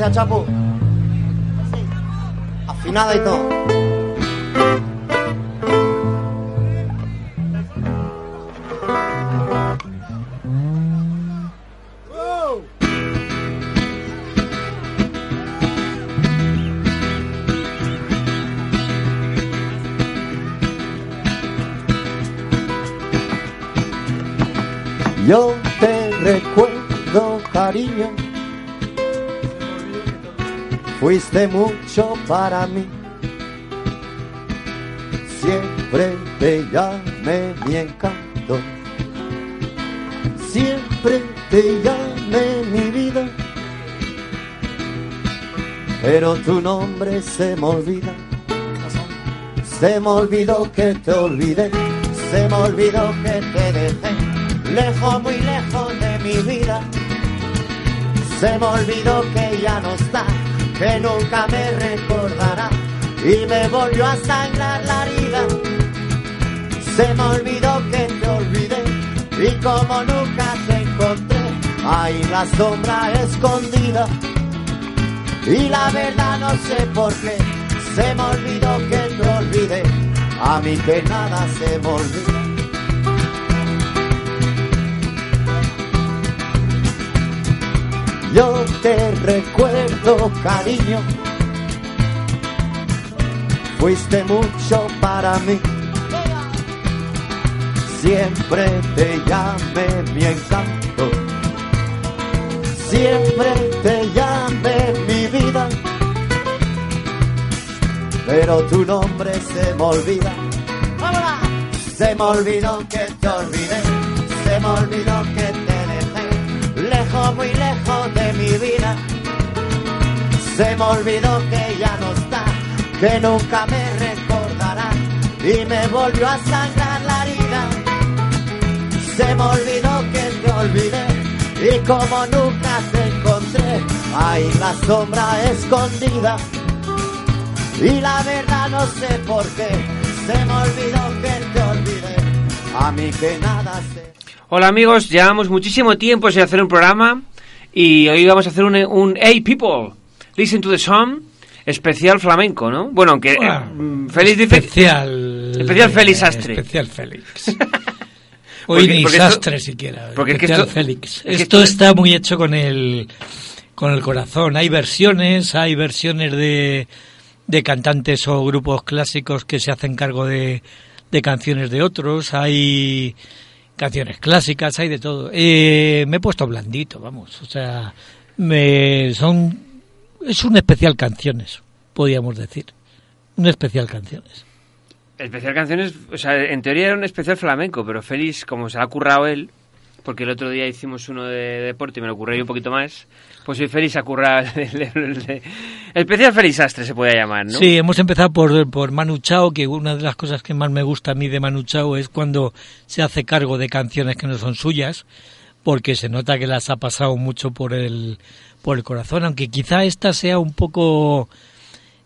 Gracias. Afinada y todo. Yo te recuerdo, cariño. Fuiste mucho para mí. Siempre te llamé mi encanto. Siempre te llamé mi vida. Pero tu nombre se me olvida. Se me olvidó que te olvidé. Se me olvidó que te dejé. Lejos, muy lejos de mi vida. Se me olvidó que ya no está, que nunca me recordará. Y me volvió a sangrar la herida. Se me olvidó que te olvidé. Y como nunca te encontré, ahí la sombra escondida. Y la verdad no sé por qué, se me olvidó que te olvidé. A mí que nada se me olvida. Te recuerdo, cariño. Fuiste mucho para mí. Siempre te llamé mi encanto. Siempre te llamé mi vida. Pero tu nombre se me olvida. Se me olvidó que te olvidé. Se me olvidó que te muy lejos de mi vida. Se me olvidó que ya no está. Que nunca me recordará. Y me volvió a sangrar la herida. Se me olvidó que te olvidé. Y como nunca te encontré, ahí la sombra escondida. Y la verdad no sé por qué, se me olvidó que te olvidé. A mí que nada sé. Hola amigos, llevamos muchísimo tiempo sin hacer un programa y hoy vamos a hacer un, un Hey People, Listen to the Song especial flamenco, ¿no? Bueno, aunque Bueno, eh, dice... Especial. Especial Félix eh, Astre. Especial Félix. Hoy Porque- ni porque esto- Sastre siquiera. porque es que especial esto- Félix. es que esto esto- está muy hecho con el, con el corazón. Hay versiones, hay versiones de, de cantantes o grupos clásicos que se hacen cargo de, de canciones de otros. Hay canciones clásicas, hay de todo. Eh, me he puesto blandito, vamos. O sea, me, son, es un especial canciones, podríamos decir. Un especial canciones. Especial canciones, o sea, en teoría era un especial flamenco, pero Félix, como se ha currado él, porque el otro día hicimos uno de deporte y me lo yo un poquito más, pues Félix ha currado el, especial Félix Astre, se puede llamar, ¿no? Sí, hemos empezado por, por Manu Chao, que una de las cosas que más me gusta a mí de Manu Chao es cuando se hace cargo de canciones que no son suyas, porque se nota que las ha pasado mucho por el, por el corazón, aunque quizá esta sea un poco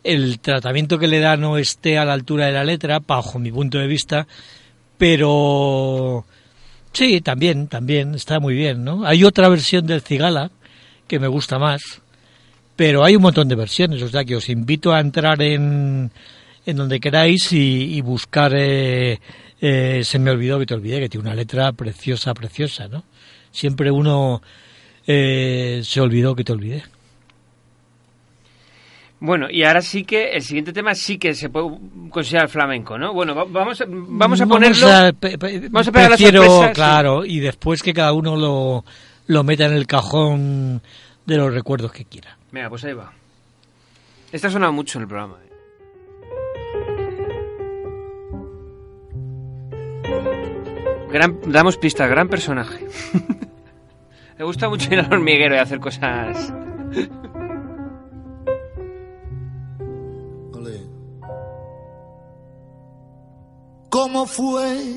el tratamiento que le da no esté a la altura de la letra, bajo mi punto de vista, pero sí, también, también está muy bien, ¿no? Hay otra versión del Cigala que me gusta más, pero hay un montón de versiones, o sea que os invito a entrar en, en donde queráis y, y buscar eh, eh, Se me olvidó que te olvidé, que tiene una letra preciosa, preciosa, ¿no? Siempre uno eh, se olvidó que te olvidé. Bueno, y ahora sí que el siguiente tema sí que se puede considerar flamenco, ¿no? Bueno, va- vamos, a- vamos a ponerlo... a, pe- pe- vamos a pegar la prefiero, sorpresa, sí. claro, y después que cada uno lo, lo meta en el cajón de los recuerdos que quiera. Venga, pues ahí va. Esta ha sonado mucho en el programa. ¿eh? Gran, damos pistas, gran personaje. Me gusta mucho ir al hormiguero y hacer cosas. ¿Cómo fue?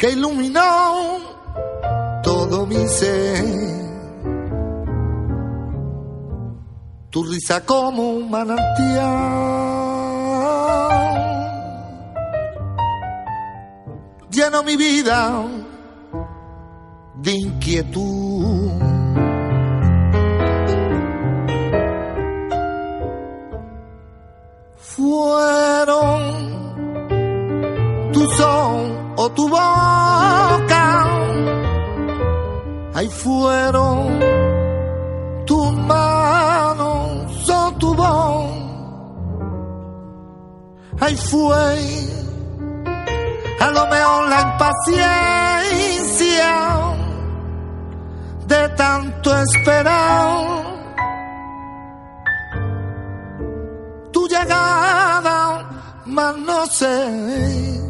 que iluminó todo mi ser. Tu risa como un manantial lleno mi vida de inquietud. Fueron tu son o tu boca, ahí fueron tus manos o tu voz, ahí fue a lo mejor la impaciencia de tanto esperar. Tu llegada, mas no sé.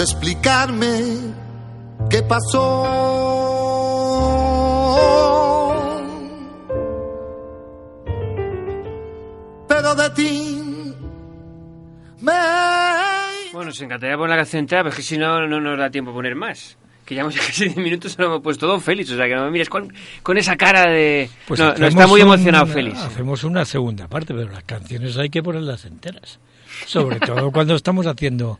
Explicarme qué pasó. Pero de ti me Bueno, nos encantaría poner la canción entera, pero es que si no, no nos da tiempo a poner más. Que ya hemos casi 10 minutos y lo hemos puesto Don Félix. O sea, que no me mires con, con esa cara de... Pues no, está muy un- emocionado Félix. Hacemos una segunda parte, pero las canciones hay que ponerlas enteras. Sobre todo cuando estamos haciendo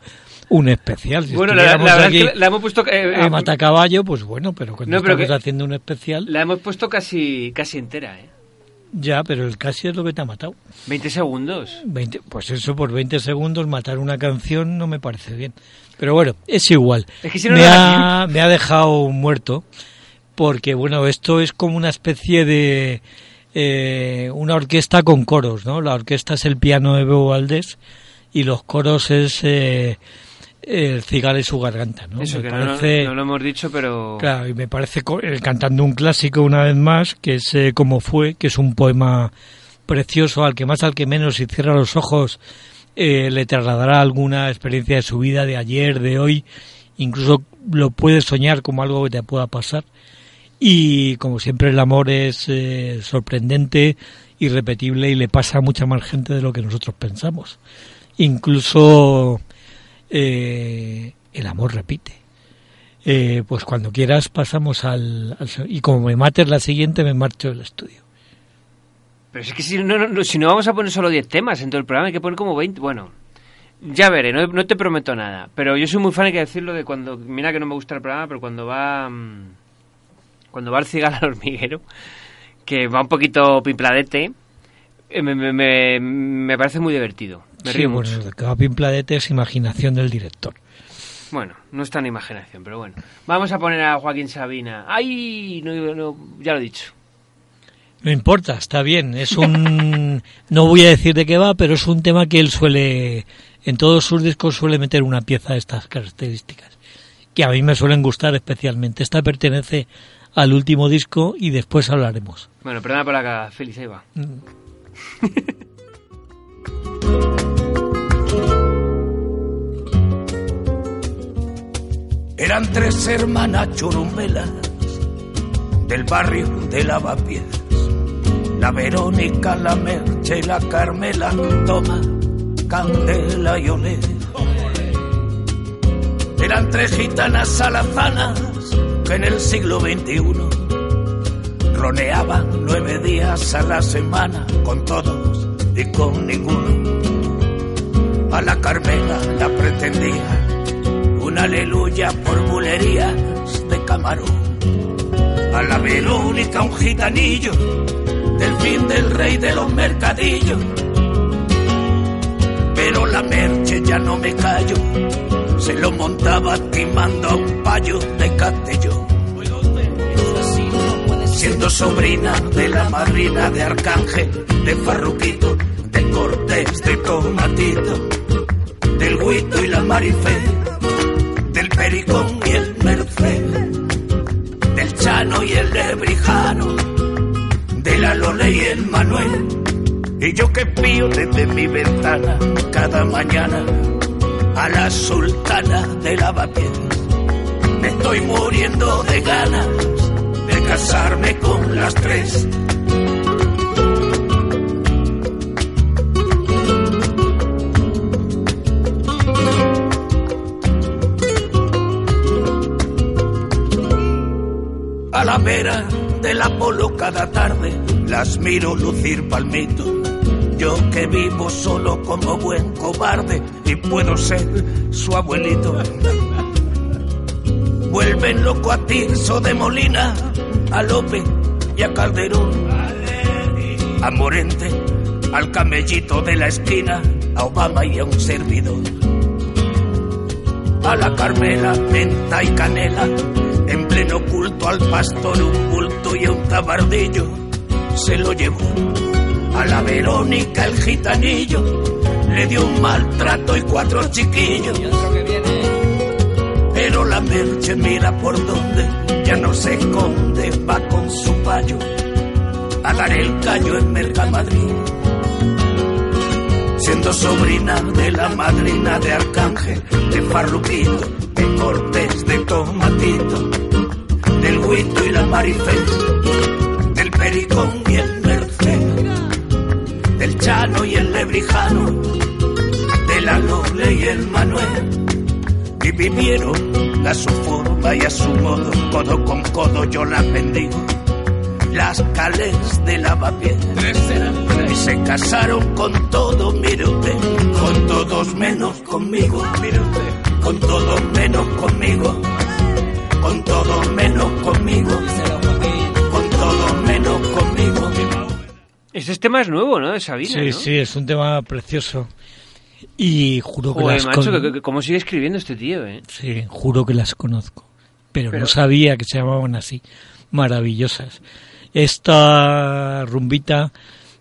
un especial. Si Bueno, la, la aquí es que la hemos puesto... eh, a eh, matacaballo, pues bueno, pero cuando No, pero estamos que- haciendo un especial, la hemos puesto casi, casi entera, ¿eh? ya, pero el casi es lo que te ha matado. 20 segundos. 20, pues eso, por 20 segundos matar una canción no me parece bien. Pero bueno, es igual. Es que si no, me, no ha, me ha dejado muerto porque, bueno, esto es como una especie de eh, una orquesta con coros, ¿no? La orquesta es el piano de Bebo Valdés y los coros es eh, el cigala y su garganta, ¿no? Eso, Me que no- parece- no lo hemos dicho, pero... Claro, y me parece eh, cantando un clásico una vez más, que es eh, Como fue, que es un poema precioso al que más, al que menos, si cierra los ojos, eh, le trasladará alguna experiencia de su vida, de ayer, de hoy, incluso lo puedes soñar como algo que te pueda pasar. Y como siempre el amor es eh, sorprendente, irrepetible y le pasa a mucha más gente de lo que nosotros pensamos. Incluso eh, el amor repite. Eh, pues cuando quieras pasamos al, y como me mates la siguiente me marcho del estudio. Pero es que si no, no- si no vamos a poner solo 10 temas en todo el programa, hay que poner como 20. Bueno, ya veré, no, no te prometo nada. Pero yo soy muy fan, hay que decirlo, de cuando. Mira que no me gusta el programa, pero cuando va. mm, Cuando va el cigala al hormiguero, que va un poquito pimpladete, eh, me, me, me, me parece muy divertido. Me Sí, río bueno, mucho. que va a Pimpladete es imaginación del director. Bueno, no es tan imaginación, pero bueno. Vamos a poner a Joaquín Sabina. ¡Ay! No, no, ya lo he dicho. No importa, está bien. Es un. No voy a decir de qué va, pero es un tema que él suele. En todos sus discos suele meter una pieza de estas características. Que a mí me suelen gustar especialmente. Esta pertenece al último disco y después hablaremos. Bueno, perdona por la cagada, Félix, ahí va. Eran tres hermanas churumbelas del barrio de Lavapiés. La Verónica, la Merche, la Carmela, toma candela y olé. Eran tres gitanas alazanas que en el siglo XXI roneaban nueve días a la semana con todos y con ninguno. A la Carmela la pretendía aleluya por bulerías de camarón. A la Verónica un gitanillo del fin del rey de los mercadillos. Pero la merche ya no me callo, se lo montaba timando a un payo de Castellón. Siendo sobrina de la madrina de Arcángel, de Farruquito, de Cortés, de Tomatito, del Huito y la Marifé, Pericón y el Merced, del Chano y el Lebrijano, de la Lole y el Manuel. Y yo que pío desde mi ventana cada mañana a la sultana de lavapiés. Me estoy muriendo de ganas de casarme con las tres. A la vera del Apolo cada tarde las miro lucir palmito. Yo que vivo solo como buen cobarde y puedo ser su abuelito. Vuelven loco a Tirso de Molina, a Lope y a Calderón. A Morente, al camellito de la esquina, a Obama y a un servidor. A la Carmela, menta y canela, en pleno culto al pastor un bulto y un tabardillo se lo llevó. A la Verónica el gitanillo le dio un maltrato y cuatro chiquillos. Pero la merche mira por donde ya no se esconde, va con su payo a dar el caño en Mercamadrid. Siendo sobrina de la madrina de Arcángel, de Farruquito, de Cortés, de Tomatito, del Huito y la Marifé, del Pericón y el Merced, del Chano y el Lebrijano, de la Lole y el Manuel. Y vivieron a su forma y a su modo, codo con codo yo las bendigo. Las calles de lavapiés. Y se casaron con todo, mire usted, con todos menos conmigo, mire usted, con todos menos conmigo, con todos menos conmigo, con todos menos conmigo. Este tema es nuevo, ¿no? De Sabina, Sí, ¿no? sí, es un tema precioso. Y juro que Joder, las macho, con- que- que- cómo sigue escribiendo este tío, ¿eh? Sí, juro que las conozco. Pero, Pero- no sabía que se llamaban así. Maravillosas. Esta rumbita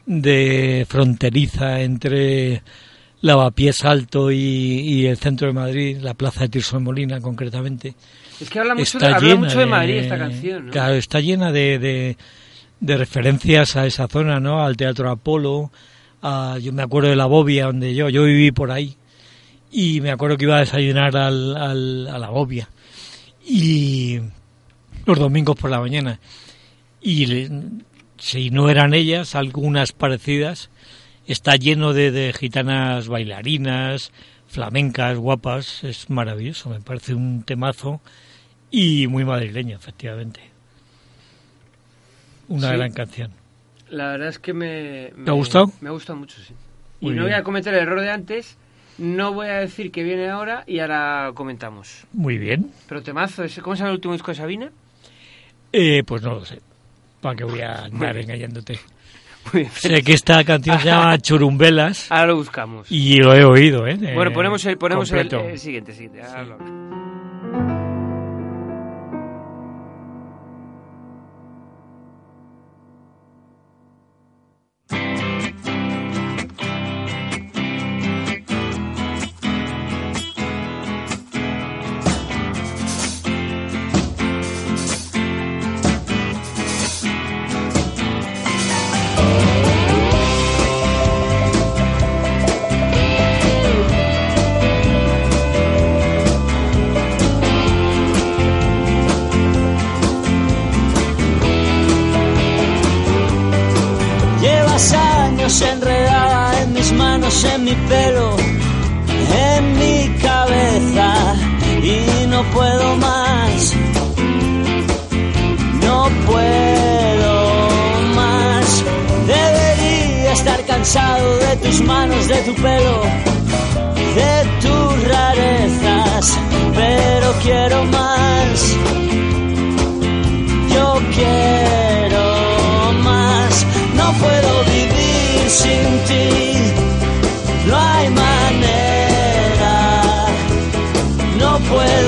de fronteriza entre Lavapiés Alto y, y el centro de Madrid, la plaza de Tirso de Molina concretamente, Es que habla mucho, está de, habla llena mucho de Madrid esta canción, ¿no? Claro, está llena de, de, de referencias a esa zona, ¿no? Al Teatro Apolo, a- yo me acuerdo de la Bobia, donde yo, yo viví por ahí, y me acuerdo que iba a desayunar al, al- a la Bobia, y los domingos por la mañana, y le- si no eran ellas, algunas parecidas, está lleno de, de gitanas bailarinas, flamencas, guapas, es maravilloso, me parece un temazo y muy madrileño, efectivamente. Una Sí. gran canción. La verdad es que me... me ¿Te ha gustado? Me ha gustado mucho, sí. Muy y no bien. voy a cometer el error de antes, no voy a decir que viene ahora y ahora comentamos. Muy bien. Pero temazo, ¿cómo se llama el último disco de Sabina? Eh, pues no lo sé. ¿Para qué voy a andar engañándote? Sé que esta canción se llama Churumbelas Ahora lo buscamos. y lo he oído, ¿eh? bueno, Eh, ponemos el, ponemos el, el siguiente, siguiente. ahora lo-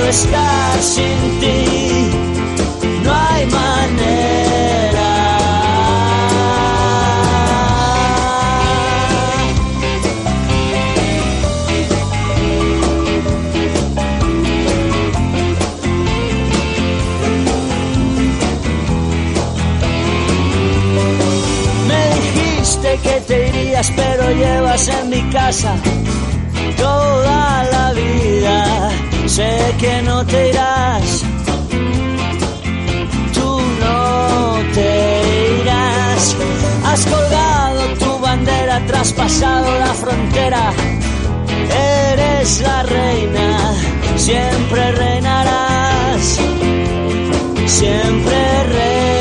estar sin ti, no hay manera. Me dijiste que te irías, pero llevas en mi casa Sé que no te irás. Tú no te irás. Has colgado tu bandera, traspasado la frontera. Eres la reina, siempre reinarás siempre reinarás.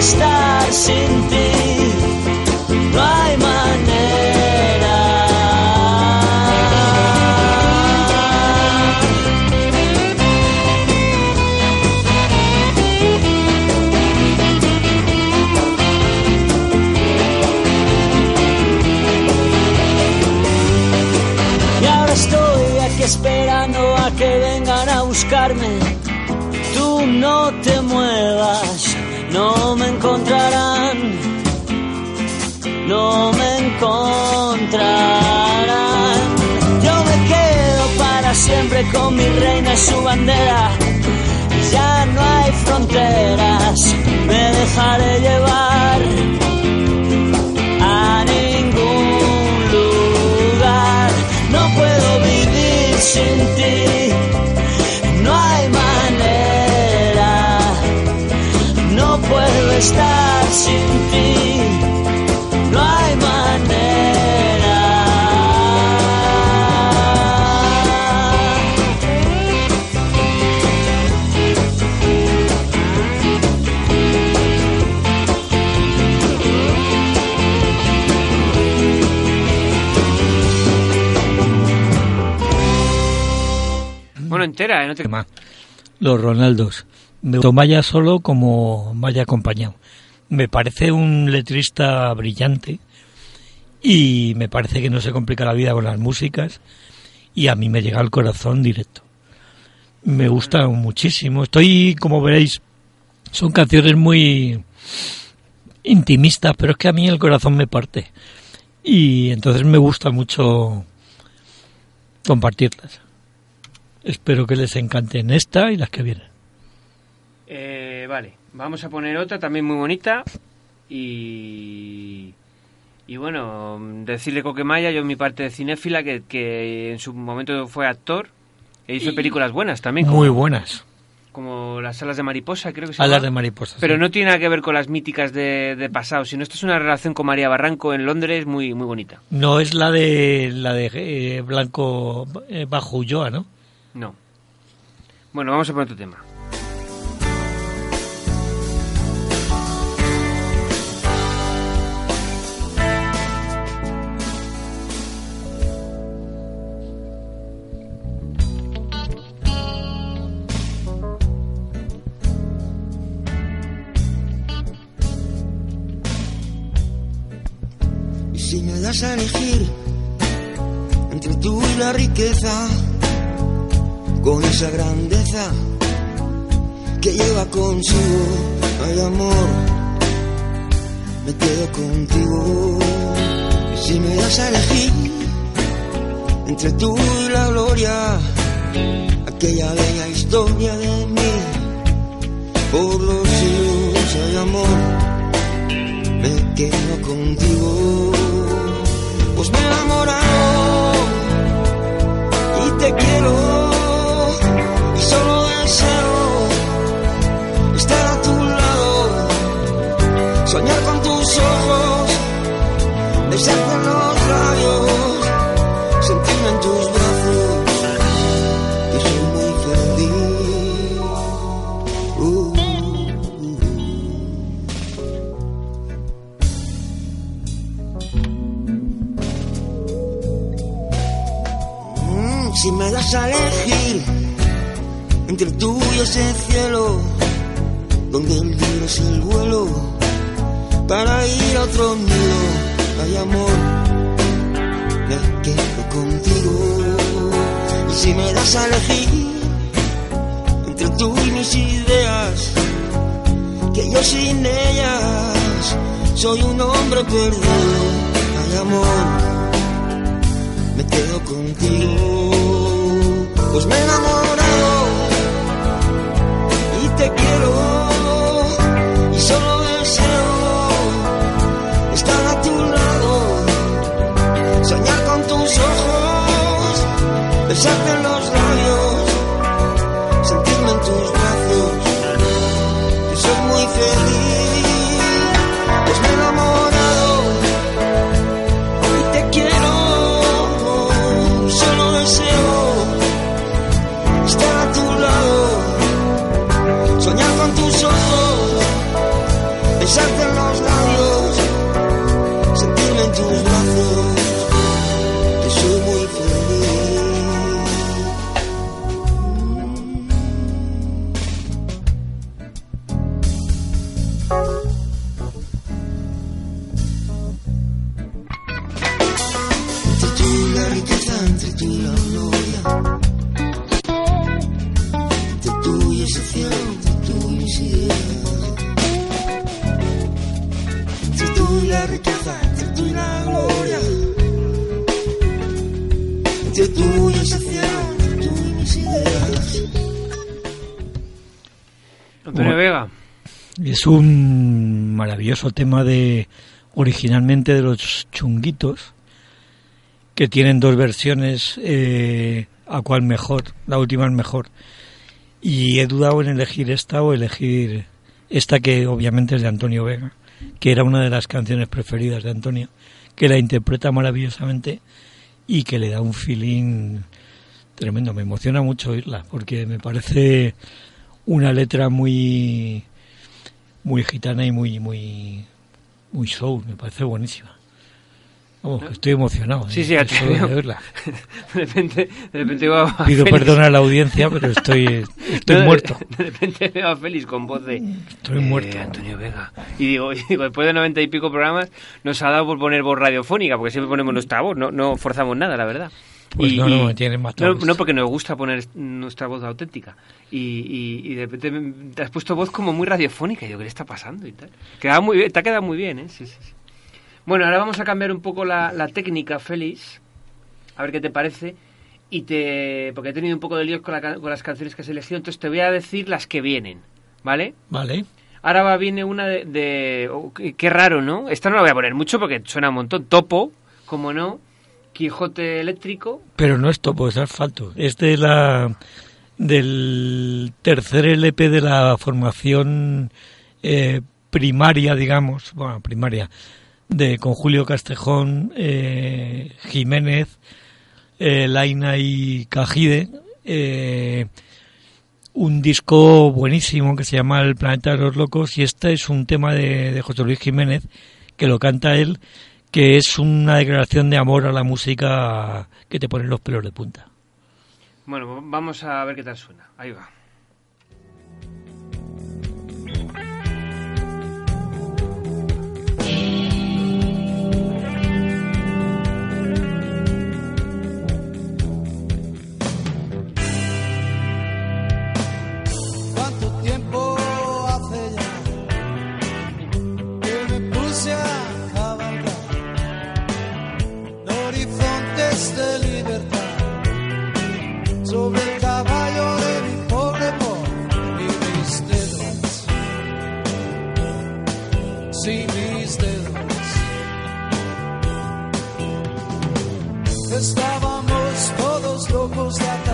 Estar sin ti, no hay manera. Y ahora estoy aquí esperando a que vengan a buscarme. Tú no no me encontrarán. No me encontrarán. Yo me quedo para siempre con mi reina y su bandera. Ya no hay fronteras, me dejaré llevar estar sin ti, no hay manera. Bueno, entera, ¿eh? No te... tema. Los Ronaldos. Me Maya solo como Maya acompañado. Me parece un letrista brillante y me parece que no se complica la vida con las músicas y a mí me llega al corazón directo. Me gusta muchísimo. Estoy, como veréis, son canciones muy intimistas, pero es que a mí el corazón me parte. Y entonces me gusta mucho compartirlas. Espero que les encanten esta y las que vienen. Eh, vale, vamos a poner otra también muy bonita y... Y bueno, decirle Coquemaya, yo en mi parte de cinéfila, que, que en su momento fue actor e hizo películas buenas también. como- Muy buenas. como las alas de mariposa, creo que se Alas llama. de mariposa. Pero sí. no tiene nada que ver con las míticas de, de pasado, sino esto es una relación con María Barranco en Londres muy, muy bonita. No es la de la de eh, Blanco eh, bajo Ulloa, ¿no? No. Bueno, vamos a poner otro tema. A elegir entre tú y la riqueza, con esa grandeza que lleva consigo, hay amor, me quedo contigo. Si me das a elegir entre tú y la gloria, aquella bella historia de mí, por los siglos hay amor me quedo contigo. Pues me he enamorado y te quiero. Y solo deseo estar a tu lado, soñar con tus ojos, besarte en los labios, Das a elegir entre tú y ese cielo, donde el libro es el vuelo, para ir a otro nido, hay amor, me quedo contigo. Y si me das a elegir entre tú y mis ideas, que yo sin ellas soy un hombre perdido, hay amor me quedo contigo. Pues me he enamorado y te quiero. Y solo deseo estar a tu lado, soñar con tus ojos, besarte Es un maravilloso tema de originalmente de los chunguitos que tienen dos versiones eh, a cuál mejor la última es mejor. Y he dudado en elegir esta o elegir esta que obviamente es de Antonio Vega que era una de las canciones preferidas de Antonio que la interpreta maravillosamente y que le da un feeling tremendo. Me emociona mucho oírla porque me parece una letra muy muy gitana y muy muy muy soul, me parece buenísima. Vamos, que estoy emocionado. Sí, ¿eh? sí, Solo de. De repente, de repente veo a Pido Félix- perdón a la audiencia, pero estoy estoy No, de- muerto. De repente veo a Félix con voz de... Estoy eh, muerto. Antonio Vega. Y digo, y digo, después de noventa y pico programas, nos ha dado por poner voz radiofónica, porque siempre ponemos nuestra voz, no, no forzamos nada, la verdad. Pues no, no, tienen más no, porque nos gusta poner nuestra voz auténtica. Y, y, y de repente te has puesto voz como muy radiofónica. Y digo, ¿qué le está pasando? Y tal. Queda muy bien, te ha quedado muy bien, ¿eh? Sí, sí, sí. Bueno, ahora vamos a cambiar un poco la, la técnica, Félix. A ver qué te parece. Y te. Porque he tenido un poco de líos con, la ca- con las canciones que has elegido, entonces te voy a decir las que vienen. ¿Vale? Vale. Ahora va, viene una de... de- oh, qué, qué raro, ¿no? Esta no la voy a poner mucho porque suena un montón. Topo, como no. Quijote eléctrico. Pero no es topo, es asfalto. Es de la del tercer LP de la formación eh, primaria, digamos, bueno, primaria, de con Julio Castejón, eh, Jiménez, eh, Laina y Cajide, un disco buenísimo que se llama El Planeta de los Locos y este es un tema de José Luis Jiménez que lo canta él, que es una declaración de amor a la música que te pone los pelos de punta. Bueno, vamos a ver qué tal suena. Ahí va. Sobre el caballo de mi pobre voz y mis dedos? Sí, mis dedos. Estábamos todos locos de.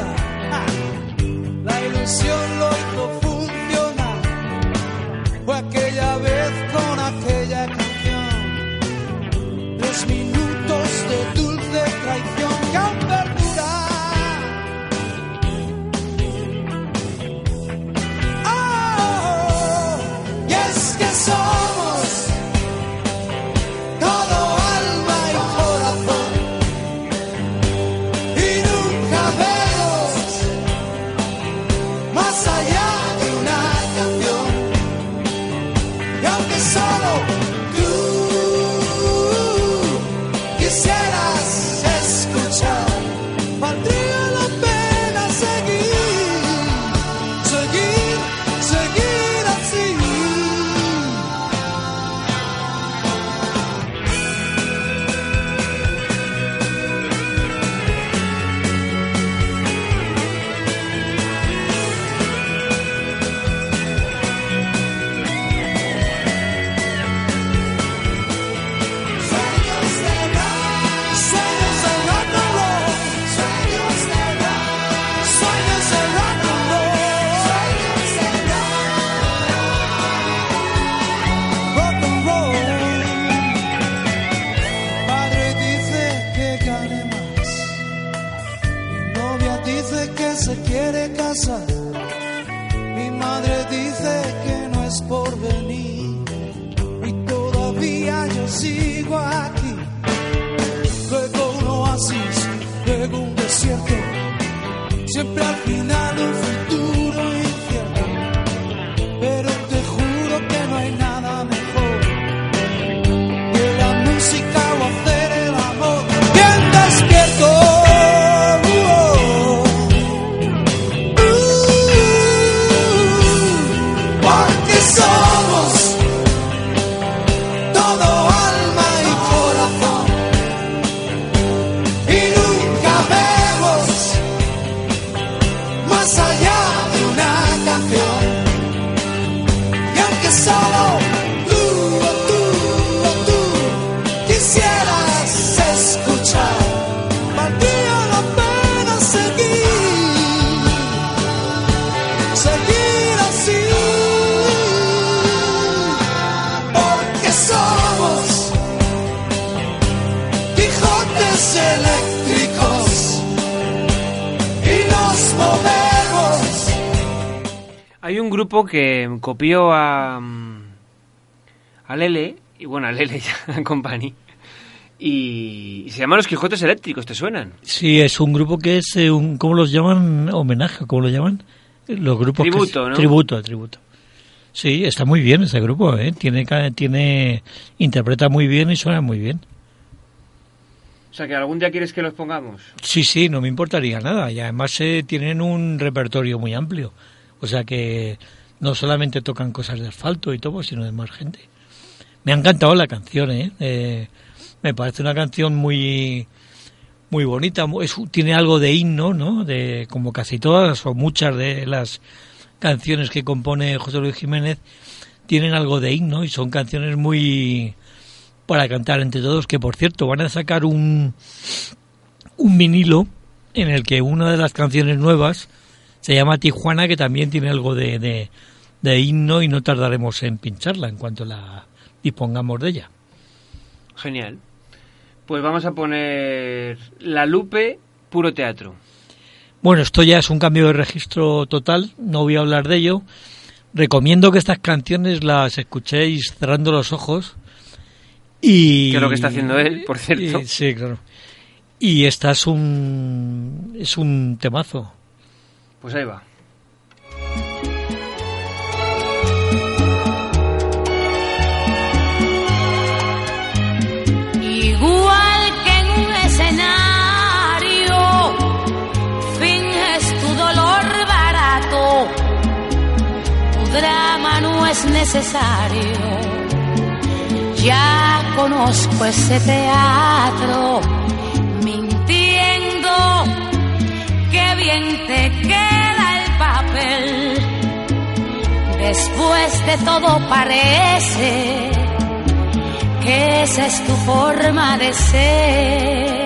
Copió a, mm, a Lele, y bueno, a Lele ya, Company, y, y se llaman Los Quijotes Eléctricos, ¿te suenan? Sí, es un grupo que es eh, un, ¿cómo los llaman? Homenaje, ¿cómo lo llaman? Los grupos que Tributo, es- ¿no? Tributo, tributo. Sí, está muy bien ese grupo, ¿eh? Tiene, tiene, interpreta muy bien y suena muy bien. O sea, que algún día quieres que los pongamos. Sí, sí, no me importaría nada. Y además eh, tienen un repertorio muy amplio. O sea que no solamente tocan cosas de asfalto y todo, sino de más gente. Me ha encantado la canción, ¿eh? Eh, me parece una canción muy muy bonita. es- tiene algo de himno, ¿no? De, como casi todas o muchas de las canciones que compone José Luis Jiménez tienen algo de himno y son canciones muy para cantar entre todos. Que por cierto, van a sacar un un vinilo en el que una de las canciones nuevas Se llama Tijuana, que también tiene algo de, de, de himno y no tardaremos en pincharla en cuanto la dispongamos de ella. Genial. Pues vamos a poner La Lupe, puro teatro. Bueno, esto ya es un cambio de registro total, no voy a hablar de ello. Recomiendo que estas canciones las escuchéis cerrando los ojos. Y, Que es lo que está haciendo él, por cierto. y- sí, claro. Y esta es un, es un temazo. Pues ahí va. Igual que en un escenario, finges tu dolor barato, tu drama no es necesario. Ya conozco ese teatro, mintiendo, que bien te queda Después de todo parece que esa es tu forma de ser.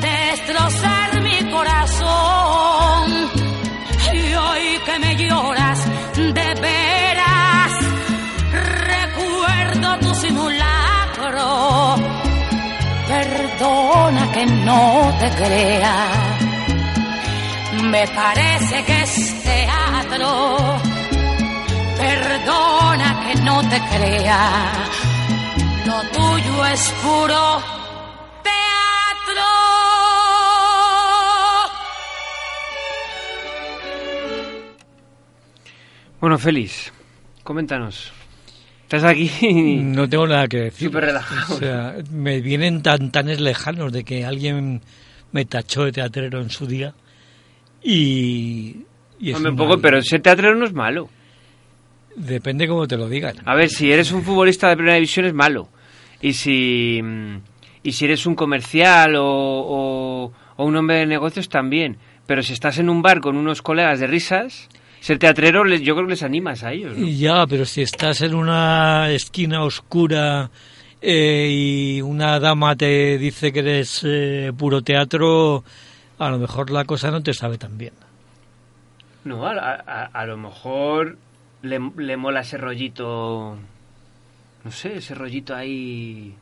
Destrozar mi corazón. Y hoy que me lloras de veras, recuerdo tu simulacro. Perdona que no te crea. Me parece que es teatro. Perdona que no te crea. Lo tuyo es puro teatro. Bueno, Félix, coméntanos. Estás aquí No tengo nada que decir. súper relajado. O sea, me vienen tan tanes lejanos de que alguien me tachó de teatrero en su día. Y. y es Hombre, un poco, pero ser teatrero no es malo. Depende cómo te lo digan. A ver, si eres un futbolista de primera división es malo. Y si, y si eres un comercial o, o- o un hombre de negocios también. Pero si estás en un bar con unos colegas de risas, ser teatrero yo creo que les animas a ellos. Ya, pero si estás en una esquina oscura eh, y una dama te dice que eres eh, puro teatro, a lo mejor la cosa no te sabe tan bien. No, a, a- a lo mejor le, le mola ese rollito, no sé, ese rollito ahí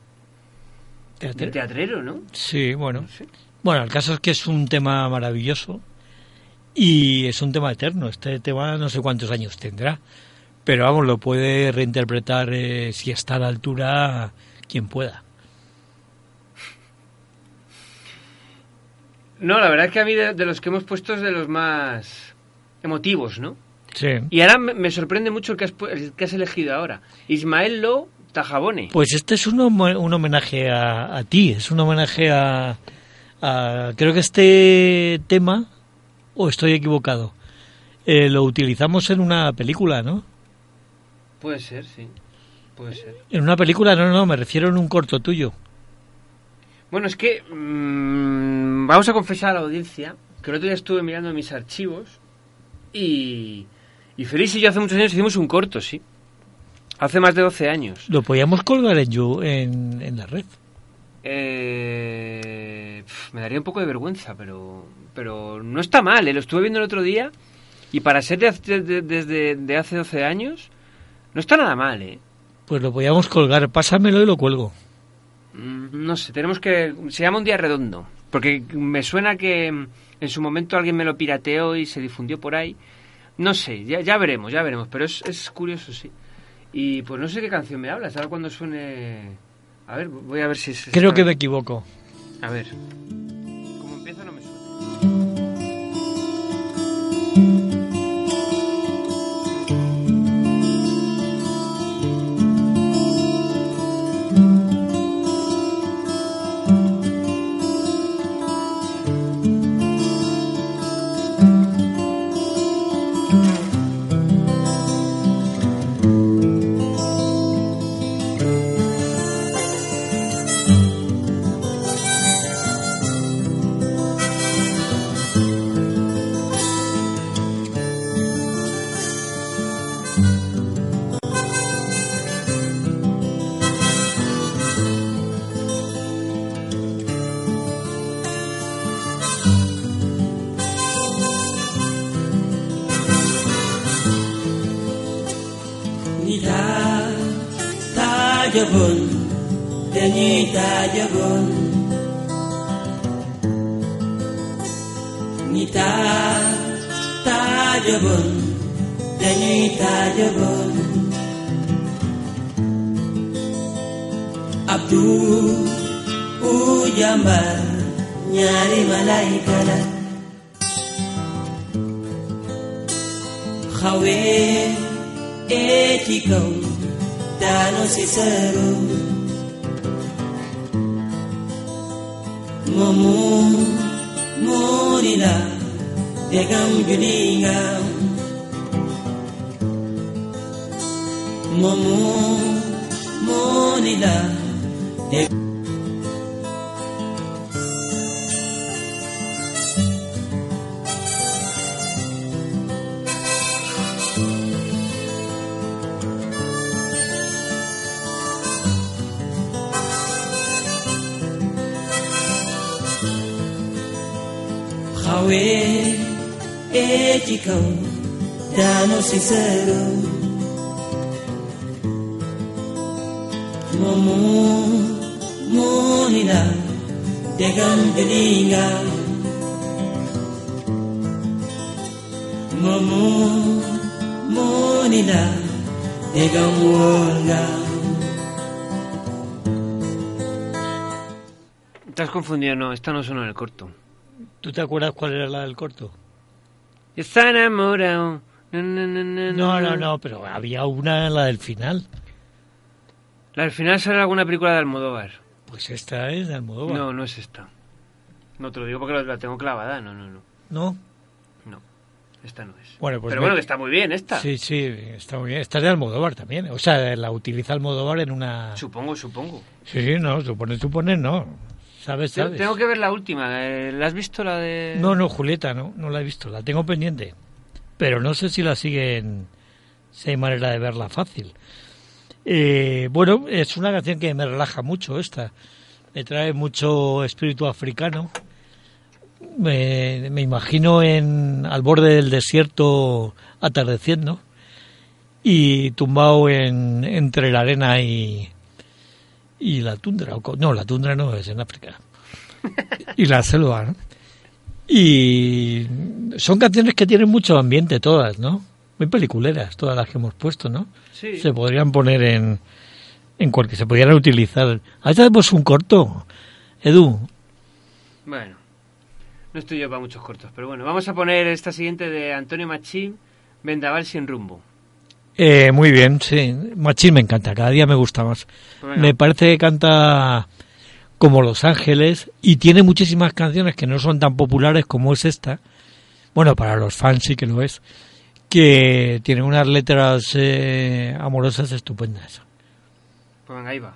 de ¿Teatrero? teatrero, ¿no? Sí, bueno. No sé. Bueno, el caso es que es un tema maravilloso y es un tema eterno. Este tema no sé cuántos años tendrá, pero vamos, lo puede reinterpretar eh, si está a la altura quien pueda. No, la verdad es que a mí de, de los que hemos puesto es de los más emotivos, ¿no? Sí. Y ahora me, me sorprende mucho el que, has, el que has elegido ahora. Ismael Lo Tajabone. Pues este es un, un homenaje a, a ti, es un homenaje a, a- Creo que este tema, o estoy equivocado, eh, lo utilizamos en una película, ¿no? Puede ser, sí. Puede ser. En una película, no, no, me refiero en un corto tuyo. Bueno, es que mm, vamos a confesar a la audiencia que el otro día estuve mirando mis archivos y, y Feliz y yo hace muchos años hicimos un corto, sí. Hace más de 12 años. Lo podíamos colgar en, You- en, en la red. Eh, me daría un poco de vergüenza, pero pero no está mal. ¿eh? Lo estuve viendo el otro día y para ser de hace- de- desde de hace 12 años no está nada mal, ¿eh? Pues lo podíamos colgar. Pásamelo y lo cuelgo. Mm, No sé, tenemos que... Se llama Un Día Redondo. Porque me suena que en su momento alguien me lo pirateó y se difundió por ahí. No sé, ya, ya veremos, ya veremos. Pero es, es curioso, sí. Y pues no sé qué canción me hablas. Ahora cuando suene... A ver, voy a ver si es... Creo esta. que me equivoco. A ver. Muuni la degam juli nga moomu muuni la degam wóor nga Te has confundido, no, esta no sonó en el corto. ¿Tú te acuerdas cuál era la del corto? Está enamorado. No, no, no, no, No, no, pero había una, la del final. La al final sale alguna película de Almodóvar. Pues esta es de Almodóvar. No, no es esta. No te lo digo porque la- tengo clavada. No, no, no. ¿No? No. Esta no es. Bueno, pues Pero bueno, que está muy bien esta. Sí, sí, está muy bien. Esta es de Almodóvar también. O sea, la utiliza Almodóvar en una... Supongo, supongo. Sí, sí, no, supone, supone, no. ¿Sabes, Te- sabes? Tengo que ver la última. ¿La has visto la de...? No, no, Julieta, no, no la he visto. La tengo pendiente. Pero no sé si la siguen... Si hay manera de verla fácil. Eh, bueno, es una canción que me relaja mucho esta. Me trae mucho espíritu africano. Me, me imagino en al borde del desierto atardeciendo y tumbado en, entre la arena y, y la tundra. No, la tundra no es en África. Y la selva, ¿no? Y son canciones que tienen mucho ambiente todas, ¿no? Muy peliculeras, todas las que hemos puesto, ¿no? Sí. Se podrían poner en, en cualquier, se podrían utilizar. Ahí tenemos un corto, Edu. Bueno. No estoy yo para muchos cortos, pero bueno. Vamos a poner esta siguiente de Antonio Machín, Vendaval sin rumbo. Eh, muy bien, sí. Machín me encanta, cada día me gusta más. Me parece que canta como Los Ángeles y tiene muchísimas canciones que no son tan populares como es esta. Bueno, para los fans sí que lo es. Que tiene unas letras eh, amorosas estupendas. Pues venga, ahí va.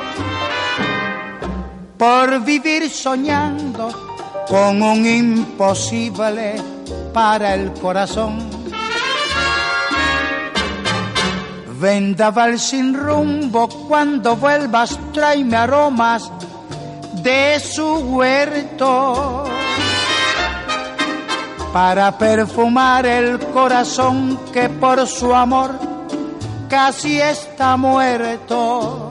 por vivir soñando con un imposible para el corazón. Vendaval sin rumbo, cuando vuelvas tráeme aromas de su huerto para perfumar el corazón que por su amor casi está muerto.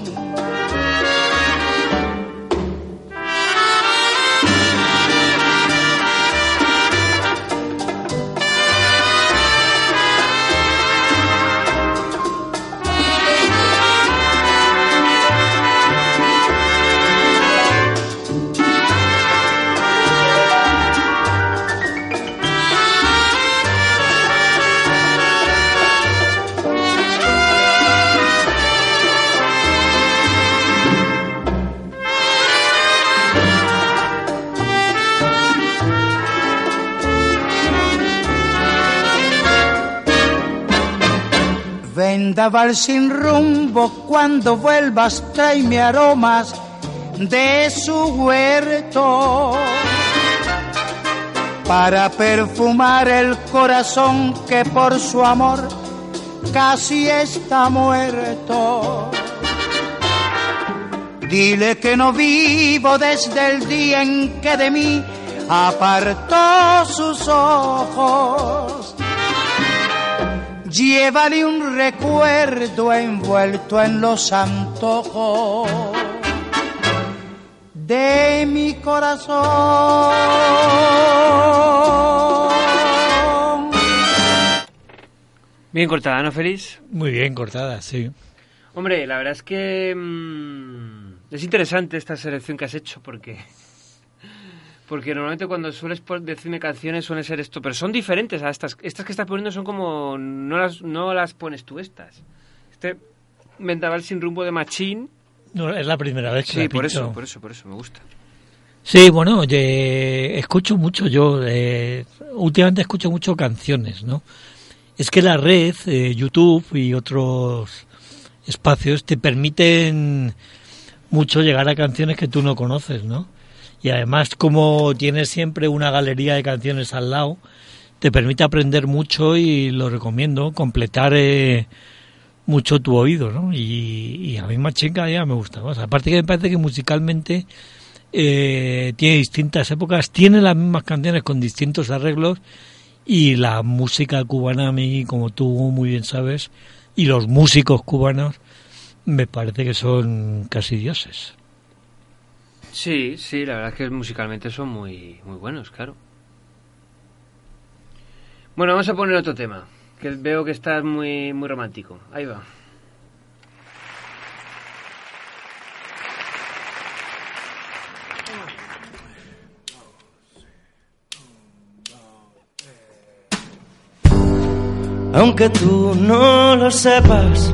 Vendaval sin rumbo, cuando vuelvas tráeme aromas de su huerto para perfumar el corazón que por su amor casi está muerto. Dile que no vivo desde el día en que de mí apartó sus ojos. Llévale un recuerdo envuelto en los antojos de mi corazón. Bien cortada, ¿no, Feliz? Muy bien cortada, sí. Hombre, la verdad es que mm, es interesante esta selección que has hecho porque porque normalmente cuando sueles decirme canciones suelen ser esto, pero son diferentes a estas. Estas que estás poniendo son como no las no las pones tú estas. Este Vendaval sin rumbo de Machín. No, es la primera vez que Sí, la por eso, por eso, por eso me gusta. Sí, bueno, escucho mucho yo, eh, últimamente escucho mucho canciones, ¿no? Es que la red, eh, YouTube y otros espacios te permiten mucho llegar a canciones que tú no conoces, ¿no? Y además, como tienes siempre una galería de canciones al lado, te permite aprender mucho y lo recomiendo, completar eh, mucho tu oído, ¿no? Y, a mí Machinga ya me gusta más. Aparte que me parece que musicalmente eh, tiene distintas épocas, tiene las mismas canciones con distintos arreglos y la música cubana a mí, como tú muy bien sabes, y los músicos cubanos me parece que son casi dioses. Sí, sí, la verdad es que musicalmente son muy muy buenos, claro. Bueno, vamos a poner otro tema, que veo que estás muy muy romántico. Ahí va. aunque tú no lo sepas.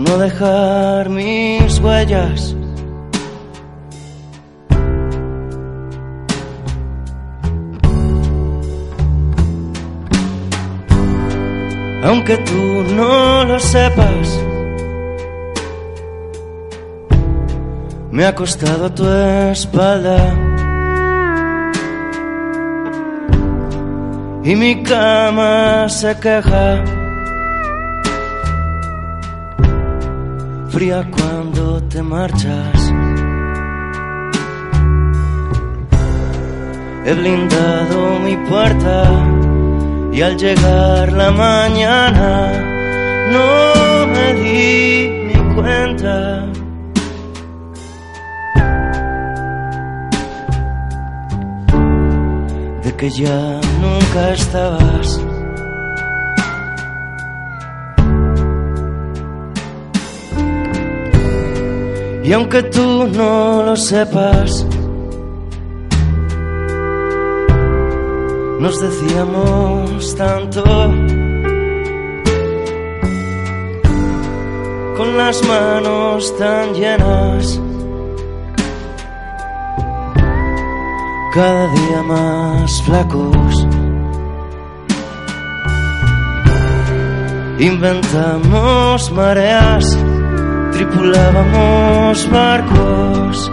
no dejar mis huellas. Aunque tú no lo sepas, me ha costado tu espalda y mi cama se queja. Fría cuando te marchas. He blindado mi puerta y al llegar la mañana no me di ni cuenta. De que ya nunca estabas. Y aunque tú no lo sepas, nos decíamos tanto. Con las manos tan llenas, cada día más flacos. Inventamos mareas, tripulábamos barcos,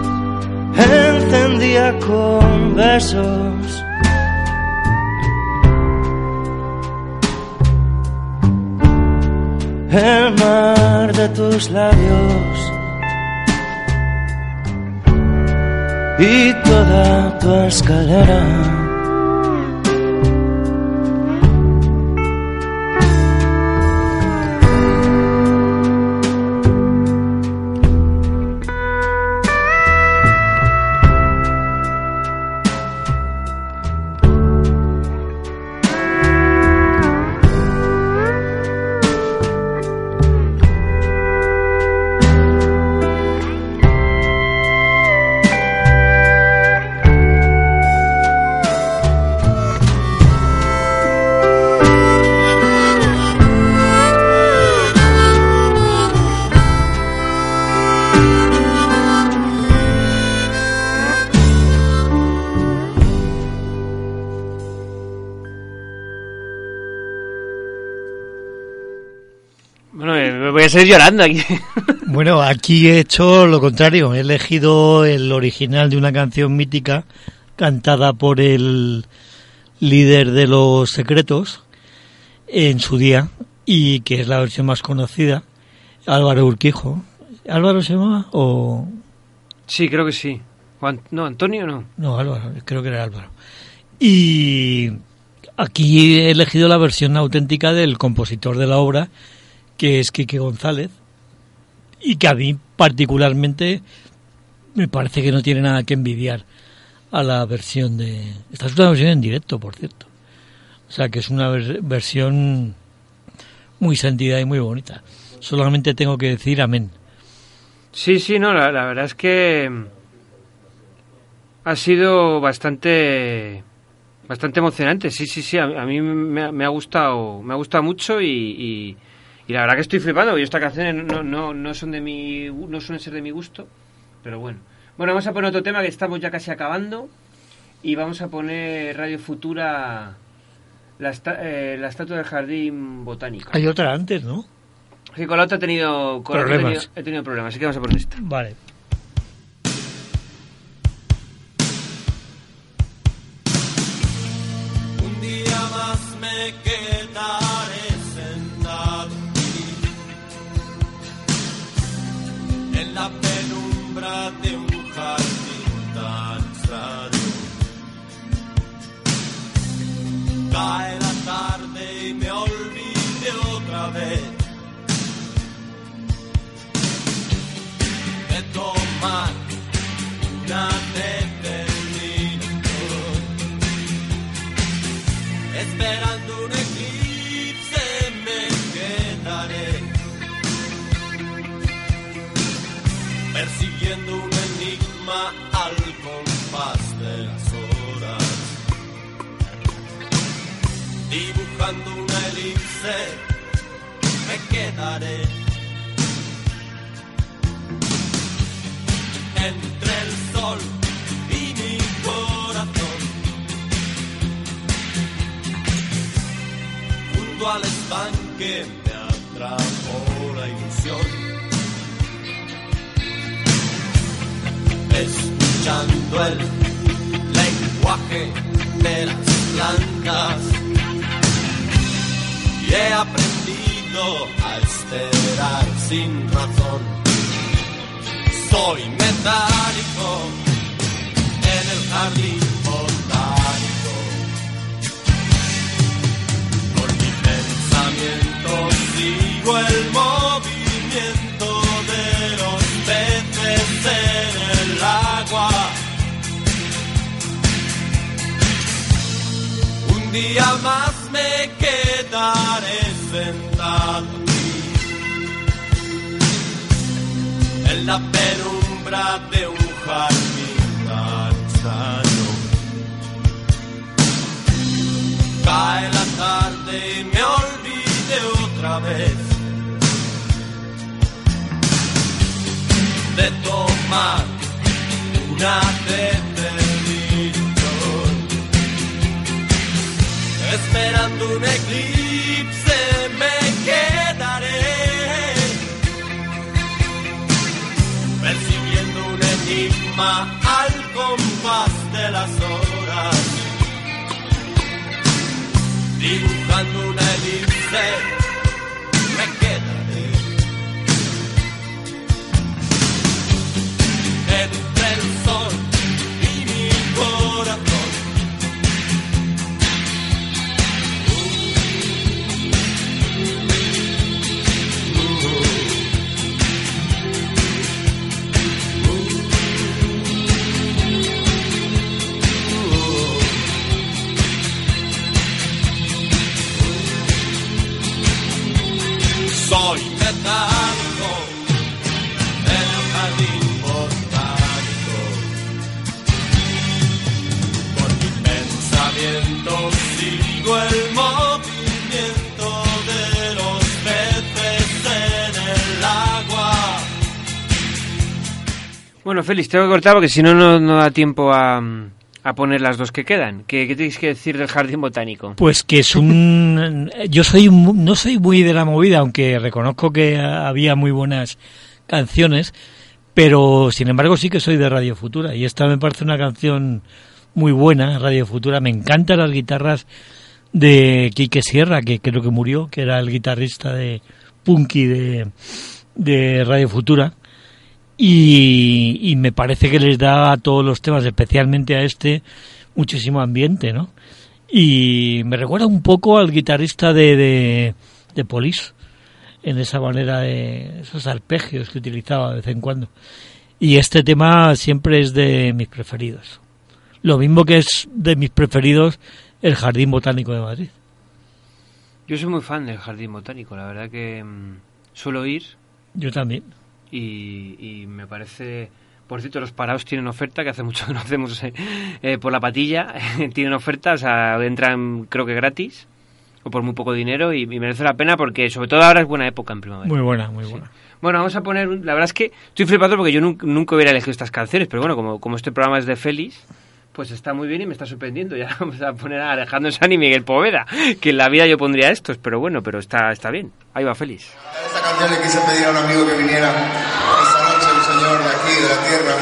encendía con besos. el mar de tus labios y toda tu escalera. Seguir llorando aquí. Bueno, aquí he hecho lo contrario. He elegido el original de una canción mítica cantada por el líder de los secretos en su día y que es la versión más conocida, Álvaro Urquijo. ¿Álvaro se llamaba? O... Sí, creo que sí. Juan- No, Antonio no. No, Álvaro, creo que era Álvaro. Y aquí he elegido la versión auténtica del compositor de la obra, que es Quique González, y que a mí particularmente me parece que no tiene nada que envidiar a la versión de... Esta es una versión en directo, por cierto. O sea, que es una vers- versión muy sentida y muy bonita. Solamente tengo que decir amén. Sí, sí, no, la, la verdad es que ha sido bastante bastante emocionante. Sí, sí, sí, a, mí me, ha- me ha gustado, me ha gustado mucho y- y la verdad que estoy flipando. Y estas canciones no, no, no son de mi, no suelen ser de mi gusto, pero bueno. Bueno, vamos a poner otro tema que estamos ya casi acabando y vamos a poner Radio Futura la, esta- eh, la estatua del jardín botánico. Hay otra antes, ¿no? Sí, con la otra he tenido, con la otra he Problemas. tenido, he tenido problemas, así que vamos a poner esta. Vale. Día más me quedaré sentado en la penumbra de un jardín. Cae la tarde y me olvide otra vez. De tomar una determinación esperando un eclipse me quedaré. Percibiendo un enigma al compás de las horas. Dibujando una elipse Soy metálico en el jardín botánico. Por mi pensamiento sigo el movimiento de los peces en el agua. Bueno, Félix, tengo que cortar porque si no, no no da tiempo a, a poner las dos que quedan. ¿Qué, qué tenéis que decir del jardín botánico? Pues que es un... Yo soy no soy muy de la movida, aunque reconozco que había muy buenas canciones, pero sin embargo sí que soy de Radio Futura y esta me parece una canción muy buena, Radio Futura. Me encantan las guitarras de Quique Sierra, que creo que murió, que era el guitarrista de Punky de, de Radio Futura. Y, y me parece que les da a todos los temas, especialmente a este, muchísimo ambiente, ¿no? Y me recuerda un poco al guitarrista de, de, de Police, en esa manera de esos arpegios que utilizaba de vez en cuando. Y este tema siempre es de mis preferidos. Lo mismo que es de mis preferidos el Jardín Botánico de Madrid. Yo soy muy fan del jardín botánico, la verdad que mm, suelo ir Yo también. Y, y me parece... Por cierto, los parados tienen oferta, que hace mucho que no hacemos eh, eh, por la patilla. tienen oferta, o sea, entran creo que gratis o por muy poco dinero y, y merece la pena porque sobre todo ahora es buena época en primavera. Muy buena, muy buena. Bueno, vamos a poner... La verdad es que estoy flipando porque yo nun- nunca hubiera elegido estas canciones, pero bueno, como, como este programa es de Félix, pues está muy bien y me está sorprendiendo. Ya vamos a poner a Alejandro Sanz y Miguel Poveda, que en la vida yo pondría estos, pero bueno, pero está, está bien. Ahí va Félix. Esta canción le quise pedir a un amigo que viniera esta noche, un señor de aquí, de la tierra,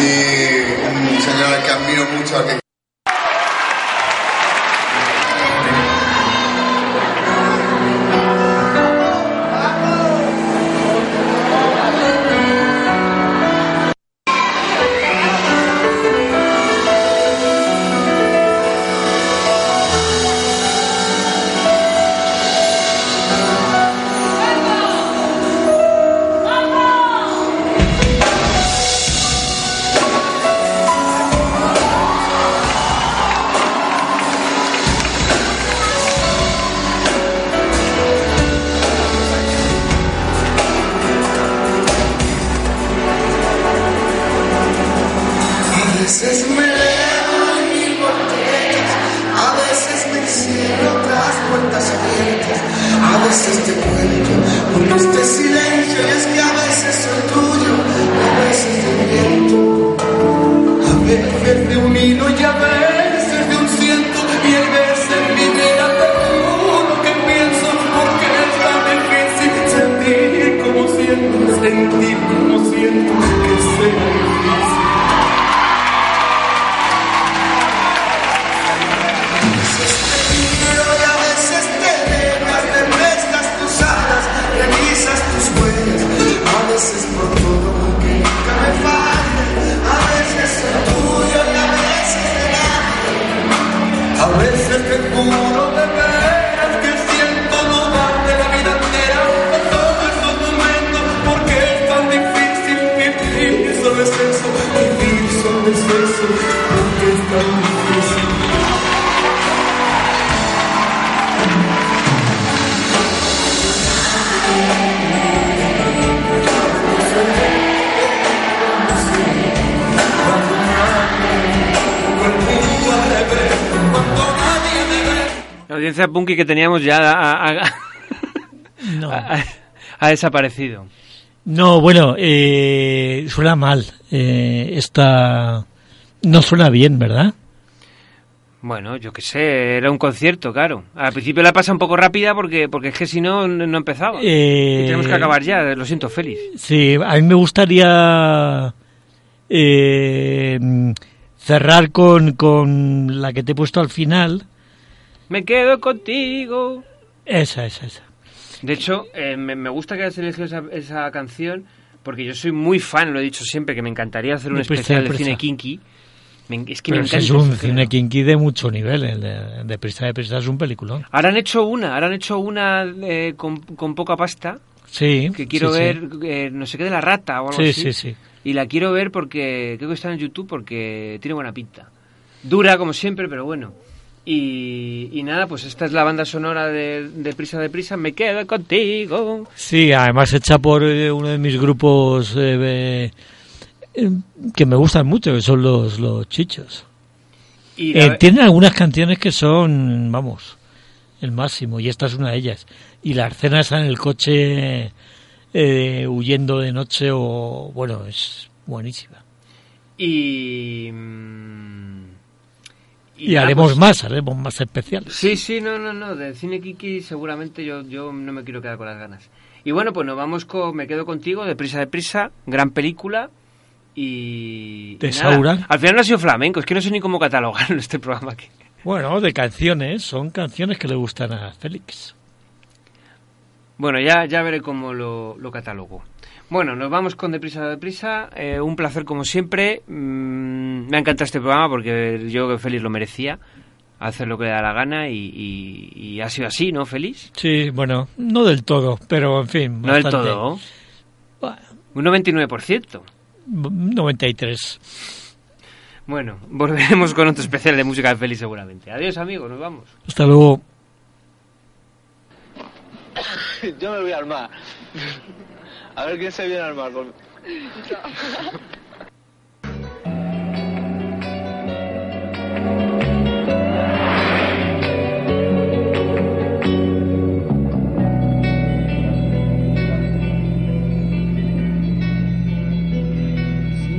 y un señor al que admiro mucho, al que punky que teníamos ya ha, ha- No. ha- ha desaparecido. No, bueno, eh, suena mal. Eh, esta no suena bien, ¿verdad? Bueno, yo qué sé, era un concierto, claro. Al principio la pasa un poco rápida porque, porque es que si no, no no empezaba. Eh, Y tenemos que acabar ya, lo siento, Félix. Sí, a mí me gustaría eh, cerrar con, con la que te he puesto al final. Me quedo contigo. Esa, esa, esa. De hecho, eh, me, me gusta que hayas elegido esa, esa canción porque yo soy muy fan, lo he dicho siempre, que me encantaría hacer un especial de cine kinky. Me- es que Pero me encanta. es un cine kinky de mucho nivel. El de, de Prisa de Prisa es un peliculón. Ahora han hecho una, ahora han hecho una eh, con, con poca pasta. Sí. Que quiero sí, sí. ver, eh, no sé qué de la rata o algo Sí, así. sí, sí. Y la quiero ver porque creo que está en YouTube porque tiene buena pinta. Dura como siempre, pero bueno. Y, y nada, pues esta es la banda sonora de, de Prisa de Prisa. Me quedo contigo. Sí, además hecha por eh, uno de mis grupos eh, eh, que me gustan mucho, que son los, los chichos. Y Eh, tienen algunas canciones que son, vamos, el máximo, y esta es una de ellas. Y la escena esa en el coche eh, huyendo de noche, o bueno, es buenísima. Y. Y, haremos pues- más, haremos más especiales. Sí, sí, no, no, no. De cine Kiki seguramente yo, yo no me quiero quedar con las ganas. Y bueno, pues nos vamos con Me quedo contigo, de prisa de prisa, gran película. Y. De Saura. Al final no ha sido flamenco, es que no sé ni cómo catalogarlo este programa aquí. Bueno, de canciones, son canciones que le gustan a Félix. Bueno, ya, ya veré cómo lo, lo catalogo. Bueno, nos vamos con Deprisa Deprisa. Eh, un placer como siempre. Mm, me ha encantado este programa porque yo creo que Félix lo merecía. Hacer lo que le da la gana y, y- y ha sido así, ¿no, Félix? Sí, bueno, no del todo, pero en fin. No del todo. Un 99%. 93. Bueno, volveremos con otro especial de música de Félix seguramente. Adiós, amigos, nos vamos. Hasta luego. Yo me voy a armar. A ver quién se viene a armar. con-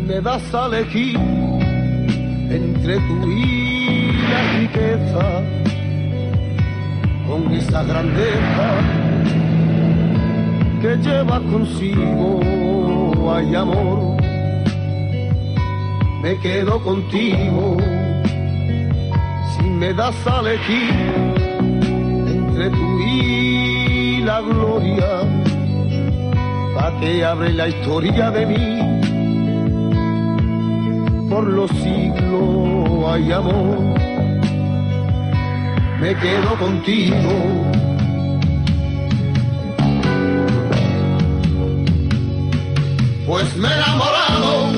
me das a elegir entre tú y la riqueza, con esa grandeza que lleva consigo, hay amor, me quedo contigo. Si me das a elegir entre tú y la gloria, pa' que abre la historia de mí por los siglos hay amor. Me quedo contigo. pues me he enamorado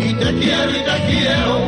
y te quiero y te quiero.